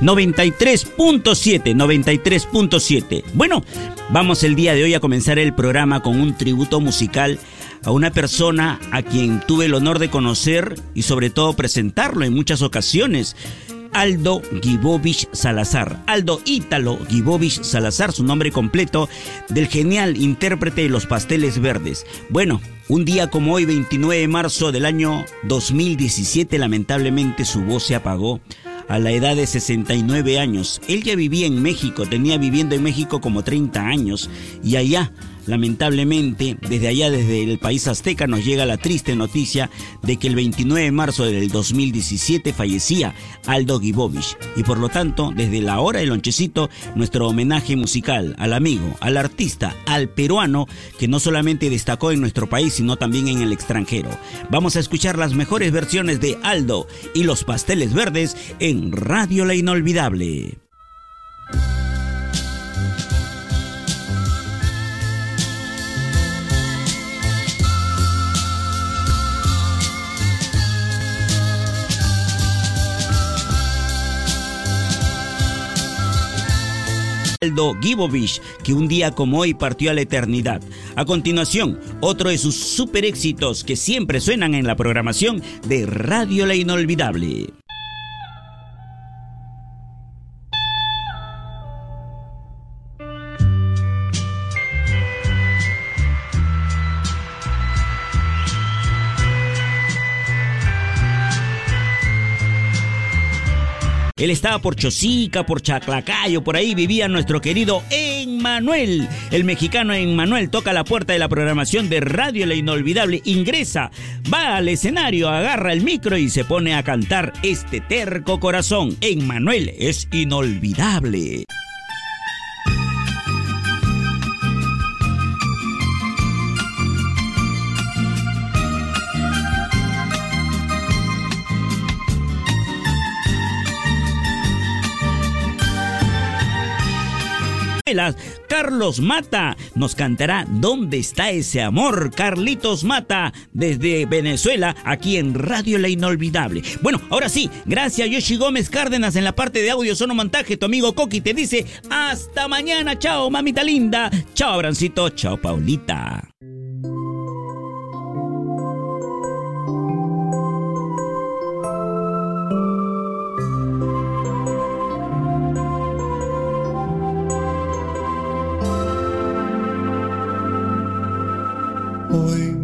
93.7, 93.7. Bueno, vamos el día de hoy a comenzar el programa con un tributo musical a una persona a quien tuve el honor de conocer y sobre todo presentarlo en muchas ocasiones. Aldo Gibovich Salazar. Aldo Ítalo Gibovich Salazar, su nombre completo, del genial intérprete de los pasteles verdes. Bueno, un día como hoy, 29 de marzo del año 2017, lamentablemente su voz se apagó a la edad de 69 años. Él ya vivía en México, tenía viviendo en México como 30 años y allá Lamentablemente, desde allá, desde el país azteca, nos llega la triste noticia de que el 29 de marzo del 2017 fallecía Aldo Gibovich. Y por lo tanto, desde la hora del lonchecito, nuestro homenaje musical al amigo, al artista, al peruano, que no solamente destacó en nuestro país, sino también en el extranjero. Vamos a escuchar las mejores versiones de Aldo y los pasteles verdes en Radio La Inolvidable. Aldo Gibovich, que un día como hoy partió a la eternidad. A continuación, otro de sus super éxitos que siempre suenan en la programación de Radio La Inolvidable. Él estaba por Chosica, por Chaclacayo, por ahí vivía nuestro querido Emmanuel. El mexicano Emmanuel toca la puerta de la programación de Radio La Inolvidable, ingresa, va al escenario, agarra el micro y se pone a cantar este terco corazón. Emmanuel es inolvidable. Carlos Mata nos cantará ¿Dónde está ese amor? Carlitos Mata desde Venezuela, aquí en Radio La Inolvidable. Bueno, ahora sí, gracias Yoshi Gómez Cárdenas en la parte de audio sonomontaje. Tu amigo Coqui te dice hasta mañana. Chao, mamita linda. Chao, Abrancito. Chao, Paulita. Hoy